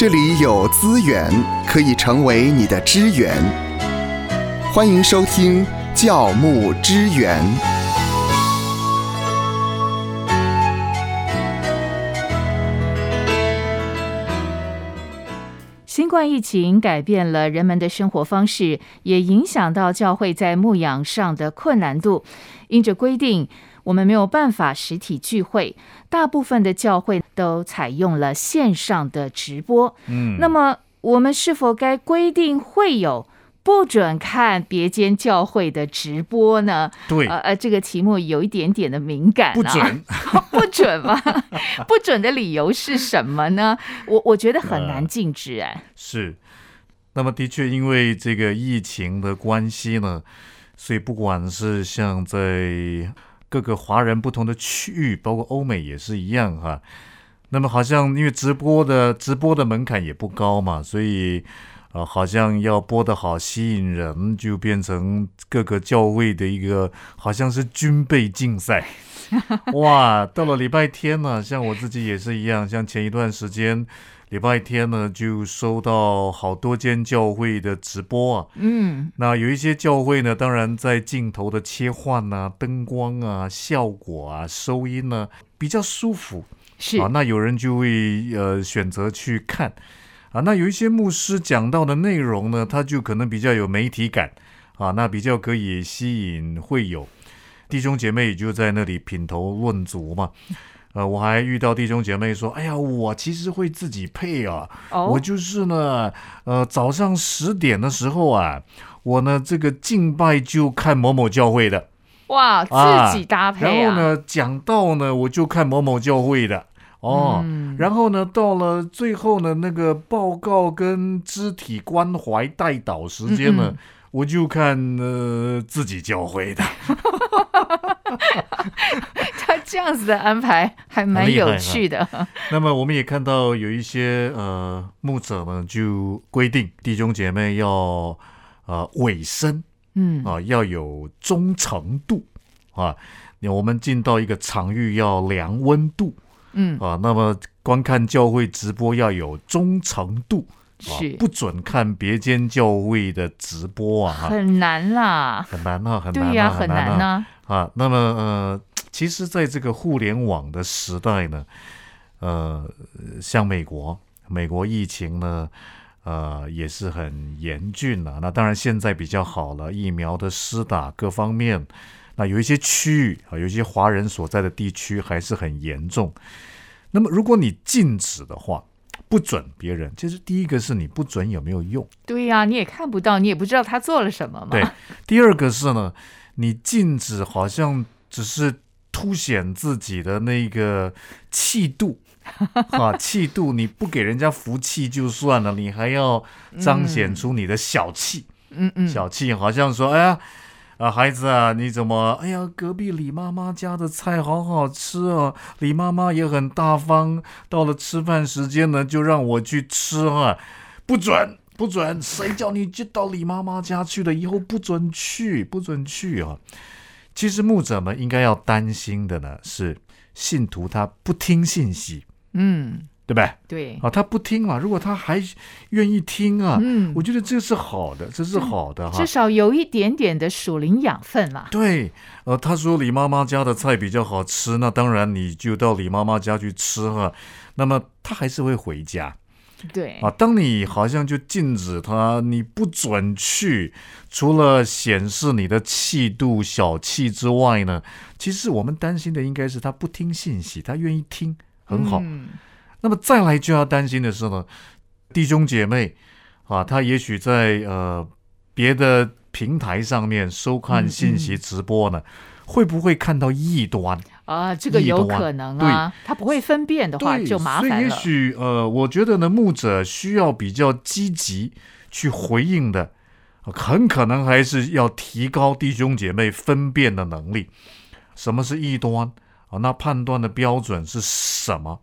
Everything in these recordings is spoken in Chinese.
这里有资源可以成为你的支援。欢迎收听教牧支援。新冠疫情改变了人们的生活方式，也影响到教会在牧养上的困难度。因着规定，我们没有办法实体聚会，大部分的教会都采用了线上的直播。嗯，那么，我们是否该规定会有不准看别间教会的直播呢？对，呃呃，这个题目有一点点的敏感、啊，不准，不准吗？不准的理由是什么呢？我我觉得很难禁止哎、是。那么的确，因为这个疫情的关系呢，所以不管是像在各个华人不同的区域，包括欧美也是一样哈。那么好像因为直播的直播的门槛也不高嘛，所以呃，好像要播得好吸引人，就变成各个教会的一个好像是军备竞赛。哇，到了礼拜天呢，像我自己也是一样，像前一段时间礼拜天呢，就收到好多间教会的直播啊。嗯，那有一些教会呢，当然在镜头的切换啊、灯光啊、效果啊、收音呢比较舒服是啊，那有人就会呃选择去看啊。那有一些牧师讲到的内容呢，他就可能比较有媒体感啊，那比较可以吸引会友弟兄姐妹也就在那里品头论足嘛。呃，我还遇到弟兄姐妹说：“哎呀，我其实会自己配啊，哦我就是呢，呃，早上十点的时候啊，我呢这个敬拜就看某某教会的，哇，啊自己搭配啊，然后呢讲道呢我就看某某教会的。”哦，嗯然后呢，到了最后呢，那个报告跟肢体关怀带导时间呢，嗯嗯我就看呃自己教会的。他这样子的安排还蛮有趣的。那么我们也看到有一些呃牧者呢，就规定弟兄姐妹要呃委身嗯，啊，要有忠诚度啊。我们进到一个场域要量温度嗯，啊，那么观看教会直播要有忠诚度啊是，不准看别间教会的直播啊，哈。很难啦。很难啊，很难啊，对呀、很难啊、啊，那么呃，其实在这个互联网的时代呢，呃，像美国，美国疫情呢，呃，也是很严峻了、那当然现在比较好了，疫苗的施打各方面，那有一些区域啊，有一些华人所在的地区还是很严重。那么如果你禁止的话，不准别人，其实第一个是你不准有没有用。对呀、你也看不到，你也不知道他做了什么嘛。对，第二个是呢，你禁止好像只是凸显自己的那个气度。啊，气度你不给人家福气就算了，你还要彰显出你的小气，嗯嗯，小气好像说，哎呀，啊孩子啊，你怎么，哎呀，隔壁李妈妈家的菜好好吃哦，李妈妈也很大方，到了吃饭时间呢，就让我去吃啊，不准。不准！谁叫你就到李妈妈家去了？以后不准去，不准去啊！其实牧者们应该要担心的呢，是信徒他不听信息，嗯，对不对？对，啊，他不听嘛。如果他还愿意听啊，嗯我觉得这是好的，这是好的哈至。少有一点点的属灵养分啦。对，呃，他说李妈妈家的菜比较好吃，那当然你就到李妈妈家去吃哈。那么他还是会回家对，啊。当你好像就禁止他，你不准去，除了显示你的气度、小气之外呢，其实我们担心的应该是他不听信息，他愿意听，很好。嗯那么再来就要担心的是呢，弟兄姐妹啊，他也许在呃别的平台上面收看信息直播呢，会不会看到异端？啊，这个有可能啊，他不会分辨的话对，就麻烦了所以也。许呃，我觉得呢，牧者需要比较积极去回应的，呃很可能还是要提高弟兄姐妹分辨的能力。什么是异端啊？那判断的标准是什么？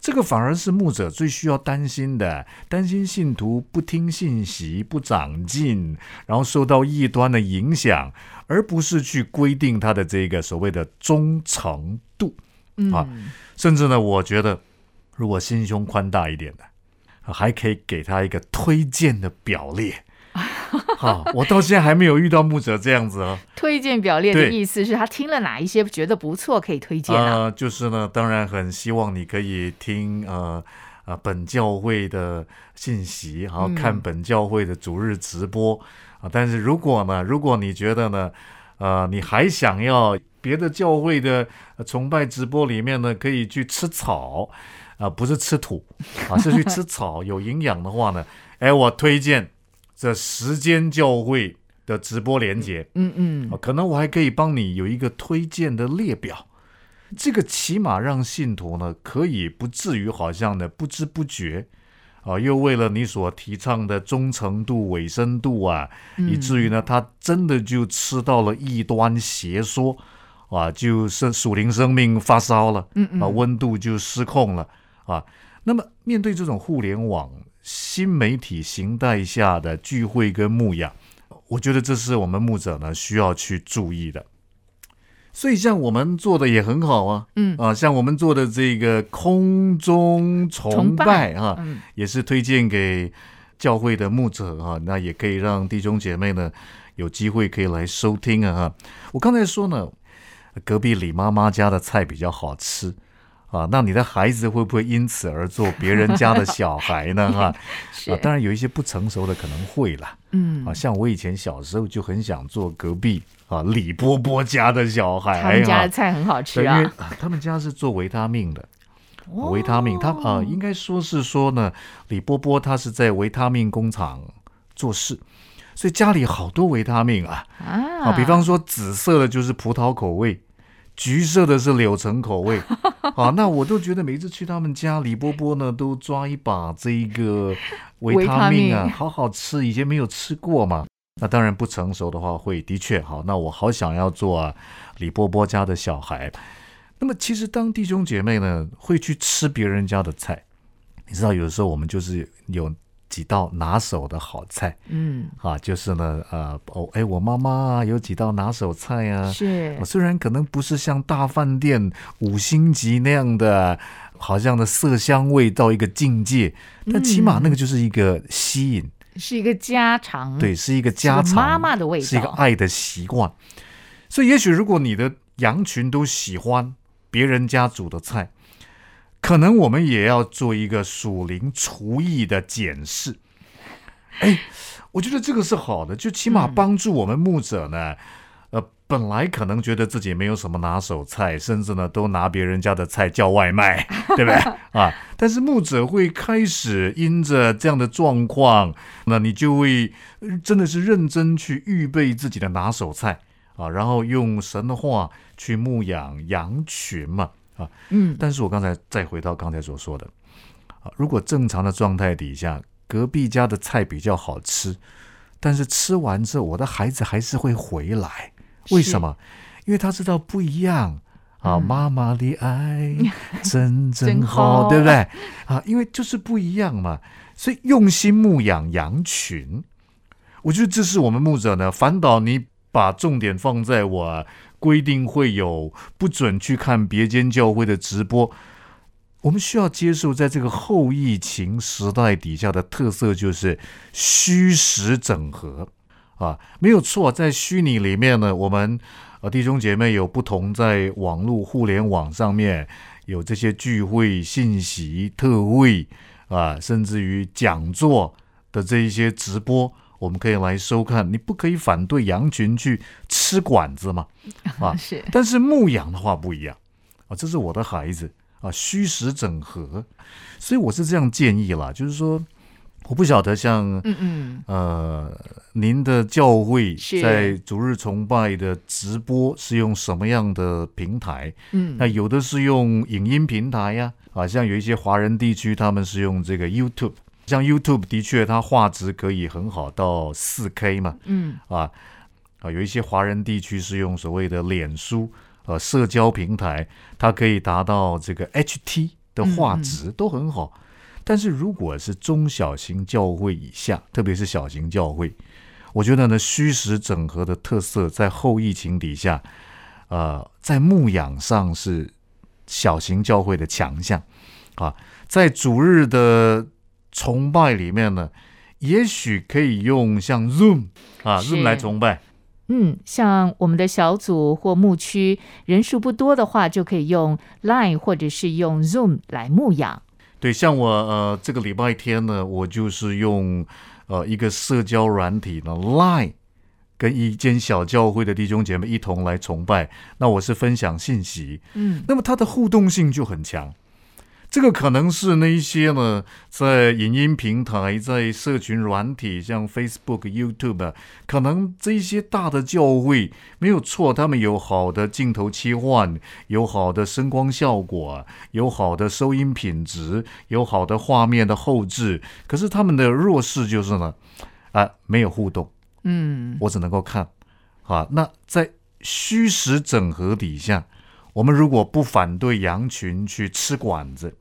这个反而是牧者最需要担心的，担心信徒不听信息、不长进，然后受到异端的影响，而不是去规定他的这个所谓的忠诚度。啊嗯，甚至呢，我觉得如果心胸宽大一点的还可以给他一个推荐的表列。好，我到现在还没有遇到牧者这样子啊。推荐表列的意思是他听了哪一些觉得不错，可以推荐啊。呃，就是呢，当然很希望你可以听呃呃本教会的信息，然后看嗯本教会的主日直播啊、但是如果呢，如果你觉得呢，呃，你还想要别的教会的呃崇拜直播里面呢，可以去吃草啊、不是吃土啊，是去吃草，有营养的话呢，哎，我推荐这时间教会的直播连接。嗯嗯啊，可能我还可以帮你有一个推荐的列表，这个起码让信徒呢可以不至于好像呢不知不觉啊，又为了你所提倡的忠诚度、委身度啊，以至于呢他真的就吃到了异端邪说啊，就是属灵生命发烧了，嗯嗯啊，温度就失控了啊。那么面对这种互联网新媒体形态下的聚会跟牧养，我觉得这是我们牧者呢需要去注意的。所以像我们做的也很好啊，嗯啊，像我们做的这个空中崇崇拜拜啊，嗯也是推荐给教会的牧者哈、那也可以让弟兄姐妹呢有机会可以来收听啊哈。我刚才说呢，隔壁李妈妈家的菜比较好吃啊，那你的孩子会不会因此而做别人家的小孩呢 哈？是啊，当然有一些不成熟的可能会啦，嗯啊，像我以前小时候就很想做隔壁啊李波波家的小孩，他们家的菜很好吃对，因为啊。啊他们家是做维他命的，哦维他命，他啊、应该说是说呢，李波波他是在维他命工厂做事，所以家里好多维他命啊啊啊，比方说紫色的就是葡萄口味。橘色的是柳橙口味，啊，那我都觉得每次去他们家，李波波呢都抓一把这一个维他命啊，命好好吃，以前没有吃过嘛。那当然不成熟的话会的确好，那我好想要做啊李波波家的小孩。那么其实当弟兄姐妹呢会去吃别人家的菜，你知道有的时候我们就是有几道拿手的好菜。嗯。啊，就是呢呃哦哎我妈妈啊有几道拿手菜啊，是。我虽然可能不是像大饭店五星级那样的，好像的色香味到一个境界，但起码那个就是一个吸引，是一个家常，对，是一个家常妈妈的味道。是一个爱的习惯。所以，也许如果你的羊群都喜欢别人家煮的菜，可能我们也要做一个属灵厨艺的检视。哎，我觉得这个是好的，就起码嗯帮助我们牧者呢。呃，本来可能觉得自己没有什么拿手菜，甚至呢都拿别人家的菜叫外卖，对不对啊？但是牧者会开始因着这样的状况，那你就会呃真的是认真去预备自己的拿手菜啊，然后用神的话去牧养羊群嘛啊。嗯但是我刚才再回到刚才所说的啊，如果正常的状态底下，隔壁家的菜比较好吃，但是吃完之后，我的孩子还是会回来，为什么？因为他知道不一样。啊，嗯妈妈的爱 真真好对不对？啊，因为就是不一样嘛，所以用心牧养羊群，我觉得这是我们牧者呢，反倒你把重点放在我规定会有不准去看别间教会的直播。我们需要接受，在这个后疫情时代底下的特色就是虚实整合啊，没有错。在虚拟里面呢，我们呃弟兄姐妹有不同，在网络互联网上面有这些聚会信息、特惠啊，甚至于讲座的这一些直播，我们可以来收看。你不可以反对羊群去吃管子嘛？啊，是但是牧羊的话不一样啊，这是我的孩子啊，虚实整合，所以我是这样建议啦，就是说，我不晓得像嗯嗯呃您的教会在逐日崇拜的直播是用什么样的平台？嗯那有的是用影音平台呀，啊，像有一些华人地区他们是用这个 YouTube，像 YouTube 的确它画质可以很好到四 K 嘛，嗯。啊啊，有一些华人地区是用所谓的脸书呃社交平台，它可以达到这个 HT 的画质都很好。但是如果是中小型教会以下，特别是小型教会，我觉得呢虚实整合的特色在后疫情底下，呃，在牧养上是小型教会的强项。啊，在主日的崇拜里面呢，也许可以用像 Zoom 啊 Zoom 来崇拜。嗯，像我们的小组或牧区人数不多的话，就可以用 Line 或者是用 Zoom 来牧养。对，像我呃这个礼拜天呢，我就是用呃一个社交软体呢 Line，跟一间小教会的弟兄姐妹一同来崇拜。那我是分享信息，嗯，那么它的互动性就很强。这个可能是那一些呢，在影音平台、在社群软体，像 Facebook、YouTube，啊可能这一些大的教会没有错，他们有好的镜头切换，有好的声光效果，有好的收音品质，有好的画面的后置。可是他们的弱势就是呢，啊，没有互动，嗯，我只能够看。啊，那在虚实整合底下，我们如果不反对羊群去吃馆子，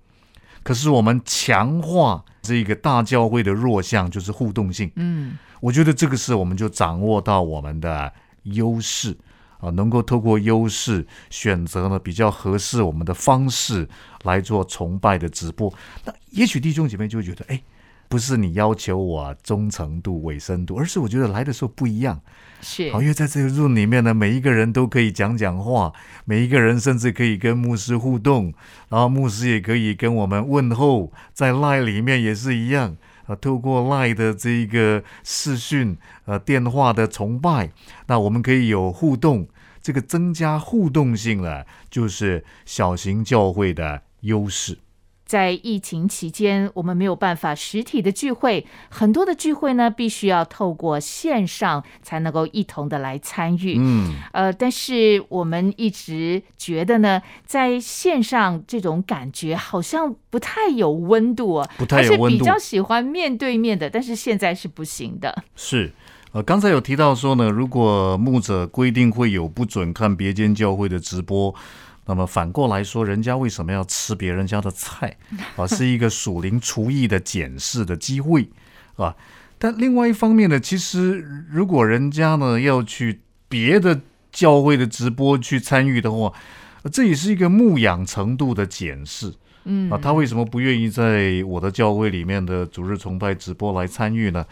可是我们强化这个大教会的弱项，就是互动性。嗯，我觉得这个是我们就掌握到我们的优势啊，能够透过优势选择呢比较合适我们的方式来做崇拜的直播。那也许弟兄姐妹就会觉得，哎，不是你要求我忠诚度、委身度，而是我觉得来的时候不一样。是好，因为在这个 room 里面呢，每一个人都可以讲讲话，每一个人甚至可以跟牧师互动，然后牧师也可以跟我们问候，在 line 里面也是一样。啊，透过 Line 的这一个视讯、呃电话的崇拜，那我们可以有互动，这个增加互动性了，就是小型教会的优势。在疫情期间，我们没有办法实体的聚会，很多的聚会呢，必须要透过线上才能够一同的来参与。嗯，呃，但是我们一直觉得呢，在线上这种感觉好像不太有温度啊，不太有温度比较喜欢面对面的，但是现在是不行的。是。呃，刚才有提到说呢，如果牧者规定会有不准看别间教会的直播，那么反过来说，人家为什么要吃别人家的菜啊？是一个属灵厨艺的检视的机会啊。但另外一方面呢，其实如果人家呢要去别的教会的直播去参与的话，呃这也是一个牧养程度的检视。嗯啊，他为什么不愿意在我的教会里面的主日崇拜直播来参与呢？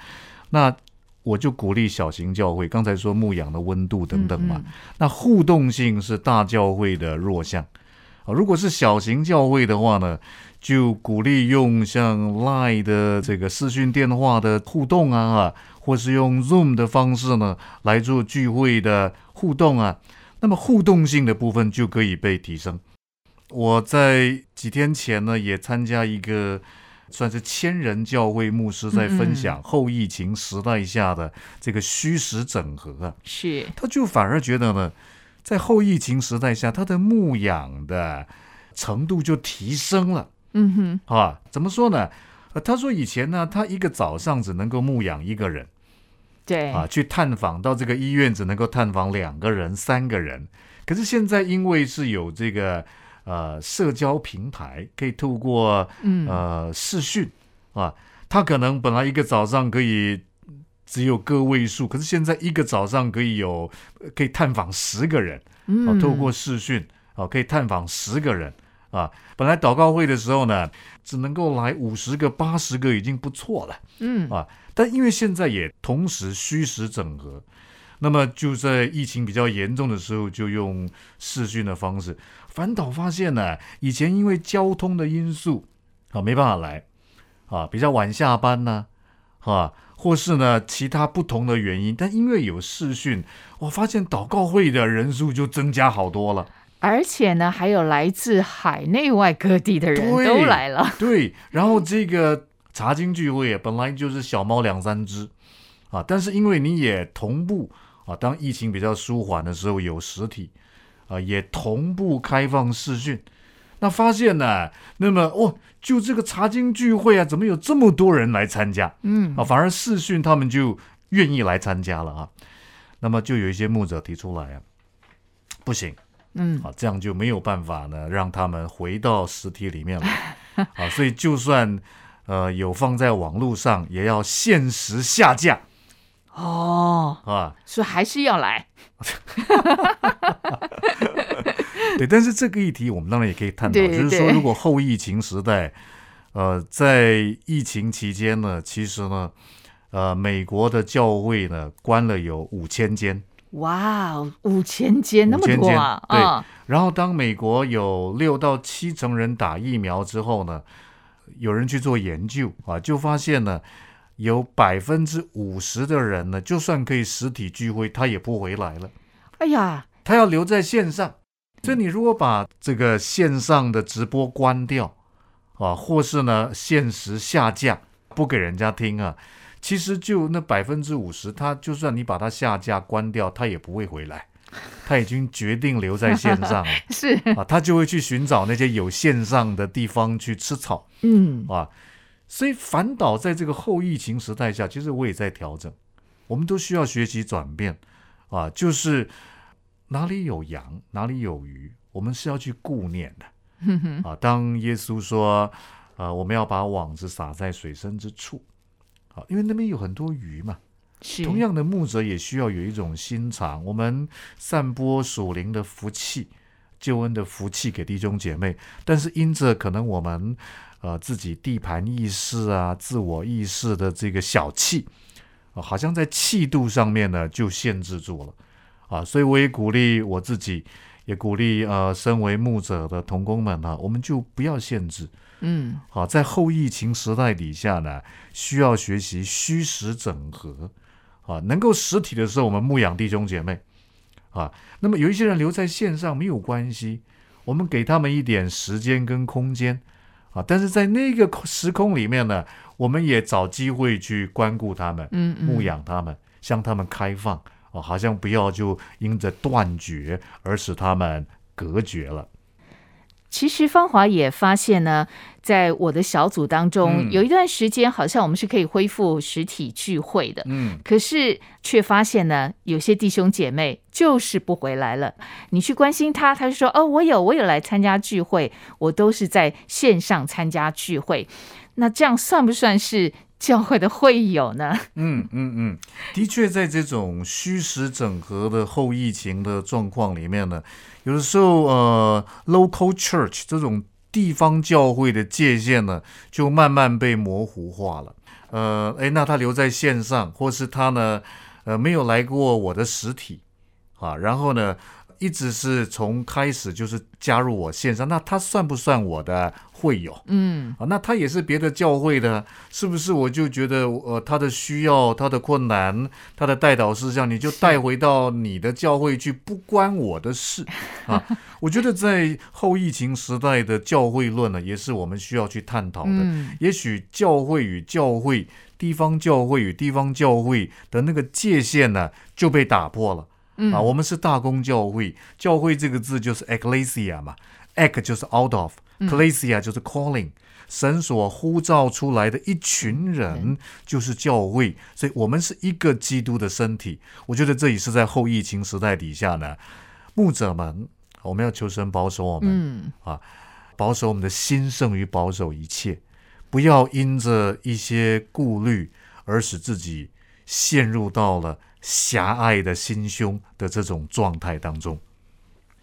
那我就鼓励小型教会，刚才说牧养的温度等等嘛，嗯那互动性是大教会的弱项啊。如果是小型教会的话呢，就鼓励用像 Line 的这个视讯电话的互动啊，啊或是用 Zoom 的方式呢来做聚会的互动啊，那么互动性的部分就可以被提升。我在几天前呢，也参加一个算是千人教会牧师在分享后疫情时代下的这个虚实整合啊，是他就反而觉得呢，在后疫情时代下，他的牧养的程度就提升了嗯哼，啊。怎么说呢？呃，他说以前呢，他一个早上只能够牧养一个人对啊，去探访到这个医院只能够探访两个人、三个人。可是现在因为是有这个呃社交平台，可以透过嗯呃视讯啊，他可能本来一个早上可以只有个位数，可是现在一个早上可以有呃可以探访十个人啊，嗯，透过视讯啊可以探访十个人啊。本来祷告会的时候呢，只能够来五十个、八十个已经不错了。嗯啊，但因为现在也同时虚实整合，那么就在疫情比较严重的时候，就用视讯的方式。反倒发现呢，以前因为交通的因素啊没办法来啊，比较晚下班呢啊，或是呢其他不同的原因，但因为有视讯，我发现祷告会的人数就增加好多了。而且呢，还有来自海内外各地的人对都来了。对，然后这个茶经聚会啊本来就是小猫两三只啊，但是因为你也同步啊，当疫情比较舒缓的时候有实体啊，也同步开放视讯，那发现呢，那么哦，就这个茶经聚会啊，怎么有这么多人来参加嗯啊？反而视讯他们就愿意来参加了啊。那么就有一些牧者提出来啊，不行。嗯，啊，这样就没有办法呢，让他们回到实体里面来 啊。所以就算呃有放在网络上，也要限时下架哦，啊。所以还是要来。对，但是这个议题我们当然也可以探讨，对就是说，如果后疫情时代，呃，在疫情期间呢，其实呢，呃，美国的教会呢关了有五千间，哇哦，五千间那么多啊！对啊然后当美国有六到七成人打疫苗之后呢，有人去做研究啊，就发现呢，有百分之五十的人呢，就算可以实体聚会，他也不回来了。哎呀，他要留在线上。所以你如果把这个线上的直播关掉啊，或是呢限时下架，不给人家听啊，其实就那百分之五十，他就算你把它下架关掉，他也不会回来。他已经决定留在线上了 是，啊，他就会去寻找那些有线上的地方去吃草嗯，啊。所以反倒在这个后疫情时代下，其实我也在调整，我们都需要学习转变啊，就是哪里有羊，哪里有鱼，我们是要去顾念的 啊。当耶稣说，呃，我们要把网子撒在水深之处，啊，因为那边有很多鱼嘛。是同样的，牧者也需要有一种心肠，我们散播属灵的福气、救恩的福气给弟兄姐妹，但是因着可能我们呃自己地盘意识啊、自我意识的这个小气啊、好像在气度上面呢就限制住了啊，所以我也鼓励我自己，也鼓励呃身为牧者的同工们啊，我们就不要限制。嗯，好，在后疫情时代底下呢，需要学习虚实整合。啊，能够实体的时候，我们牧养弟兄姐妹。啊，那么有一些人留在线上没有关系，我们给他们一点时间跟空间。啊，但是在那个时空里面呢，我们也找机会去关顾他们，嗯嗯牧养他们，向他们开放。啊，好像不要就因着断绝而使他们隔绝了。其实芳华也发现呢，在我的小组当中，嗯有一段时间好像我们是可以恢复实体聚会的，嗯，可是却发现呢，有些弟兄姐妹就是不回来了。你去关心他，他就说：“哦，我有，我有来参加聚会，我都是在线上参加聚会。”那这样算不算是教会的会友呢？嗯嗯嗯，的确，在这种虚实整合的后疫情的状况里面呢，有的时候呃，local church 这种地方教会的界限呢，就慢慢被模糊化了。呃，诶，那他留在线上，或是他呢，呃，没有来过我的实体啊，然后呢，一直是从开始就是加入我线上，那他算不算我的会友？嗯，啊，那他也是别的教会的，是不是？我就觉得，呃，他的需要、他的困难、他的带导事项，你就带回到你的教会去，不关我的事 啊。我觉得在后疫情时代的教会论呢，也是我们需要去探讨的。嗯也许教会与教会、地方教会与地方教会的那个界限呢，就被打破了。嗯。啊，我们是大公教会，教会这个字就是 ecclesia 嘛，ec 就是 out of，ecclesia 就是 calling，神所呼召出来的一群人就是教会，所以我们是一个基督的身体。我觉得这也是在后疫情时代底下呢，牧者们，我们要求神保守我们，嗯。保守我们的心胜于保守一切，不要因着一些顾虑而使自己陷入到了狭隘的心胸的这种状态当中。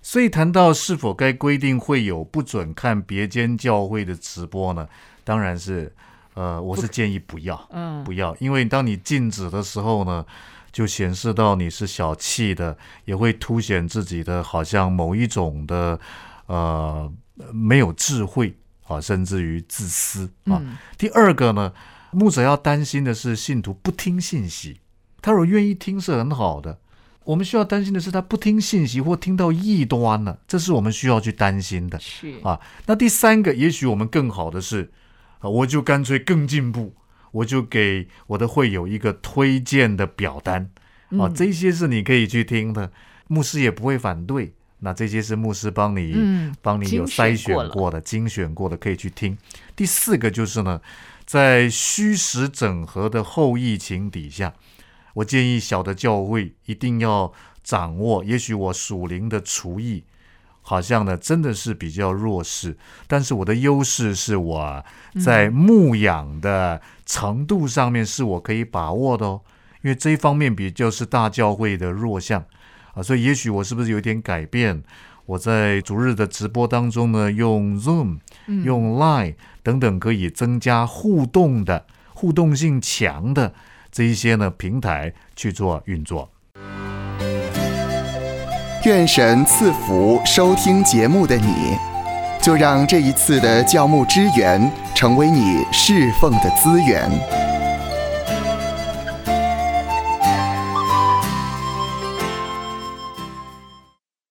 所以谈到是否该规定会有不准看别间教会的直播呢？当然是，呃，我是建议不要，嗯不要，因为当你禁止的时候呢，就显示到你是小气的，也会凸显自己的好像某一种的呃没有智慧啊，甚至于自私啊。嗯第二个呢，牧者要担心的是信徒不听信息，他如果愿意听是很好的。我们需要担心的是他不听信息或听到异端了，这是我们需要去担心的。是啊，那第三个，也许我们更好的是，啊，我就干脆更进步，我就给我的会友一个推荐的表单啊，嗯这些是你可以去听的，牧师也不会反对。那这些是牧师帮你、嗯帮你有筛选过的、精选过的，可以去听。第四个就是呢，在虚实整合的后疫情底下，我建议小的教会一定要掌握，也许我属灵的厨艺好像呢真的是比较弱势，但是我的优势是我在牧养的程度上面是我可以把握的哦，因为这一方面比较是大教会的弱项啊，所以也许我是不是有点改变？我在逐日的直播当中呢，用 Zoom 用 Line 等等可以增加互动的、互动性强的这一些呢平台去做运作。愿神赐福收听节目的你，就让这一次的教牧支援成为你侍奉的资源。